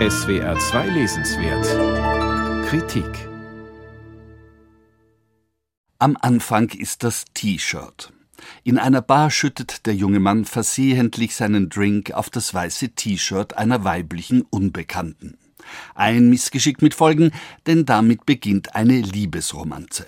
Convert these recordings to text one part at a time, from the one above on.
SWR 2 Lesenswert Kritik Am Anfang ist das T-Shirt. In einer Bar schüttet der junge Mann versehentlich seinen Drink auf das weiße T-Shirt einer weiblichen Unbekannten. Ein Missgeschick mit Folgen, denn damit beginnt eine Liebesromanze.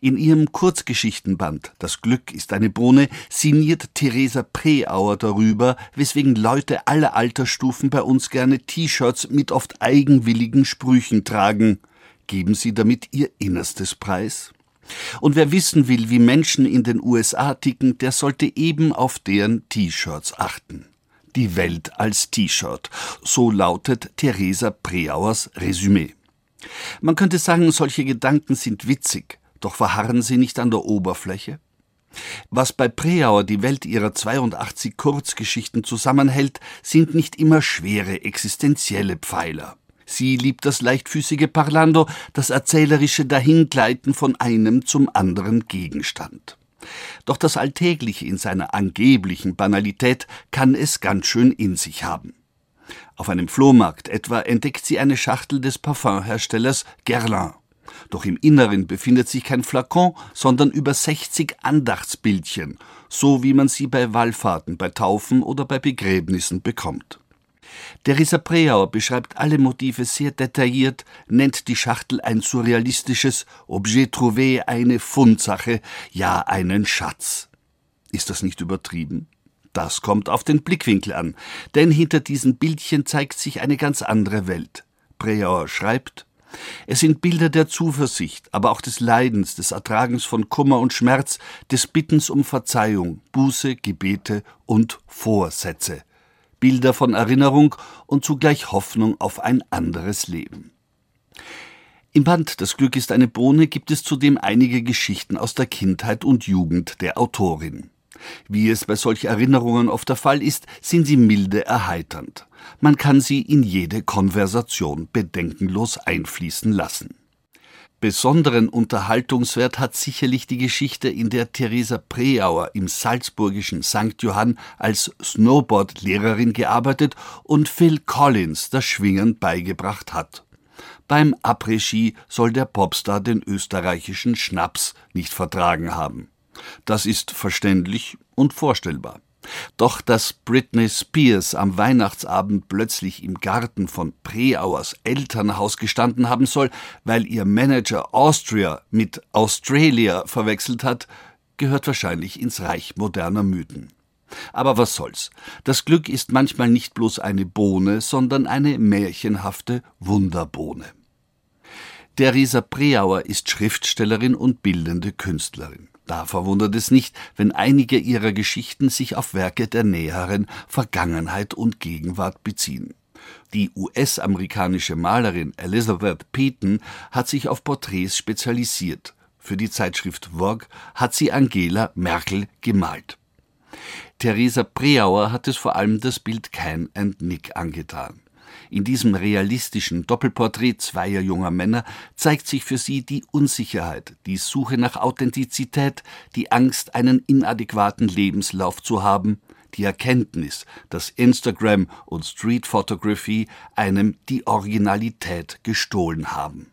In ihrem Kurzgeschichtenband Das Glück ist eine Bohne signiert Theresa Preauer darüber, weswegen Leute aller Altersstufen bei uns gerne T-Shirts mit oft eigenwilligen Sprüchen tragen. Geben sie damit ihr Innerstes preis? Und wer wissen will, wie Menschen in den USA ticken, der sollte eben auf deren T-Shirts achten. Die Welt als T-Shirt, so lautet Theresa Preauers Resümee. Man könnte sagen, solche Gedanken sind witzig, doch verharren sie nicht an der Oberfläche? Was bei Preauer die Welt ihrer 82 Kurzgeschichten zusammenhält, sind nicht immer schwere existenzielle Pfeiler. Sie liebt das leichtfüßige Parlando, das erzählerische Dahingleiten von einem zum anderen Gegenstand. Doch das Alltägliche in seiner angeblichen Banalität kann es ganz schön in sich haben. Auf einem Flohmarkt etwa entdeckt sie eine Schachtel des Parfumherstellers Guerlain. Doch im Inneren befindet sich kein Flakon, sondern über 60 Andachtsbildchen, so wie man sie bei Wallfahrten, bei Taufen oder bei Begräbnissen bekommt. Theresa Preauer beschreibt alle Motive sehr detailliert, nennt die Schachtel ein surrealistisches Objet trouvé, eine Fundsache, ja einen Schatz. Ist das nicht übertrieben? Das kommt auf den Blickwinkel an, denn hinter diesen Bildchen zeigt sich eine ganz andere Welt. Preauer schreibt, es sind Bilder der Zuversicht, aber auch des Leidens, des Ertragens von Kummer und Schmerz, des Bittens um Verzeihung, Buße, Gebete und Vorsätze. Bilder von Erinnerung und zugleich Hoffnung auf ein anderes Leben. Im Band Das Glück ist eine Bohne gibt es zudem einige Geschichten aus der Kindheit und Jugend der Autorin. Wie es bei solch Erinnerungen oft der Fall ist, sind sie milde erheiternd. Man kann sie in jede Konversation bedenkenlos einfließen lassen. Besonderen Unterhaltungswert hat sicherlich die Geschichte, in der Theresa Preauer im salzburgischen St. Johann als Snowboard-Lehrerin gearbeitet und Phil Collins das Schwingen beigebracht hat. Beim Après-Ski soll der Popstar den österreichischen Schnaps nicht vertragen haben. Das ist verständlich und vorstellbar. Doch dass Britney Spears am Weihnachtsabend plötzlich im Garten von Preauers Elternhaus gestanden haben soll, weil ihr Manager Austria mit Australia verwechselt hat, gehört wahrscheinlich ins Reich moderner Mythen. Aber was soll's? Das Glück ist manchmal nicht bloß eine Bohne, sondern eine märchenhafte Wunderbohne. Theresa Preauer ist Schriftstellerin und bildende Künstlerin. Da verwundert es nicht, wenn einige ihrer Geschichten sich auf Werke der näheren Vergangenheit und Gegenwart beziehen. Die US-amerikanische Malerin Elizabeth Peyton hat sich auf Porträts spezialisiert. Für die Zeitschrift Vogue hat sie Angela Merkel gemalt. Theresa Preauer hat es vor allem das Bild Can and Nick angetan. In diesem realistischen Doppelporträt zweier junger Männer zeigt sich für sie die Unsicherheit, die Suche nach Authentizität, die Angst, einen inadäquaten Lebenslauf zu haben, die Erkenntnis, dass Instagram und Street Photography einem die Originalität gestohlen haben.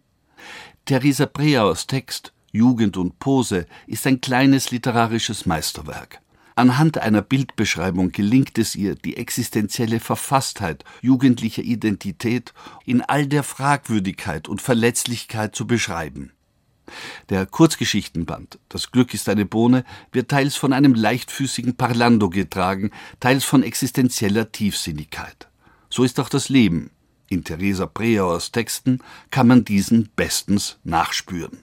Theresa Preaus Text Jugend und Pose ist ein kleines literarisches Meisterwerk. Anhand einer Bildbeschreibung gelingt es ihr, die existenzielle Verfasstheit jugendlicher Identität in all der Fragwürdigkeit und Verletzlichkeit zu beschreiben. Der Kurzgeschichtenband Das Glück ist eine Bohne wird teils von einem leichtfüßigen Parlando getragen, teils von existenzieller Tiefsinnigkeit. So ist auch das Leben. In Theresa Preauers Texten kann man diesen bestens nachspüren.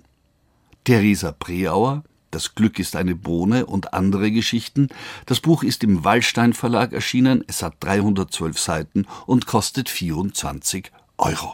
Theresa Preauer das Glück ist eine Bohne und andere Geschichten. Das Buch ist im Wallstein Verlag erschienen. Es hat 312 Seiten und kostet 24 Euro.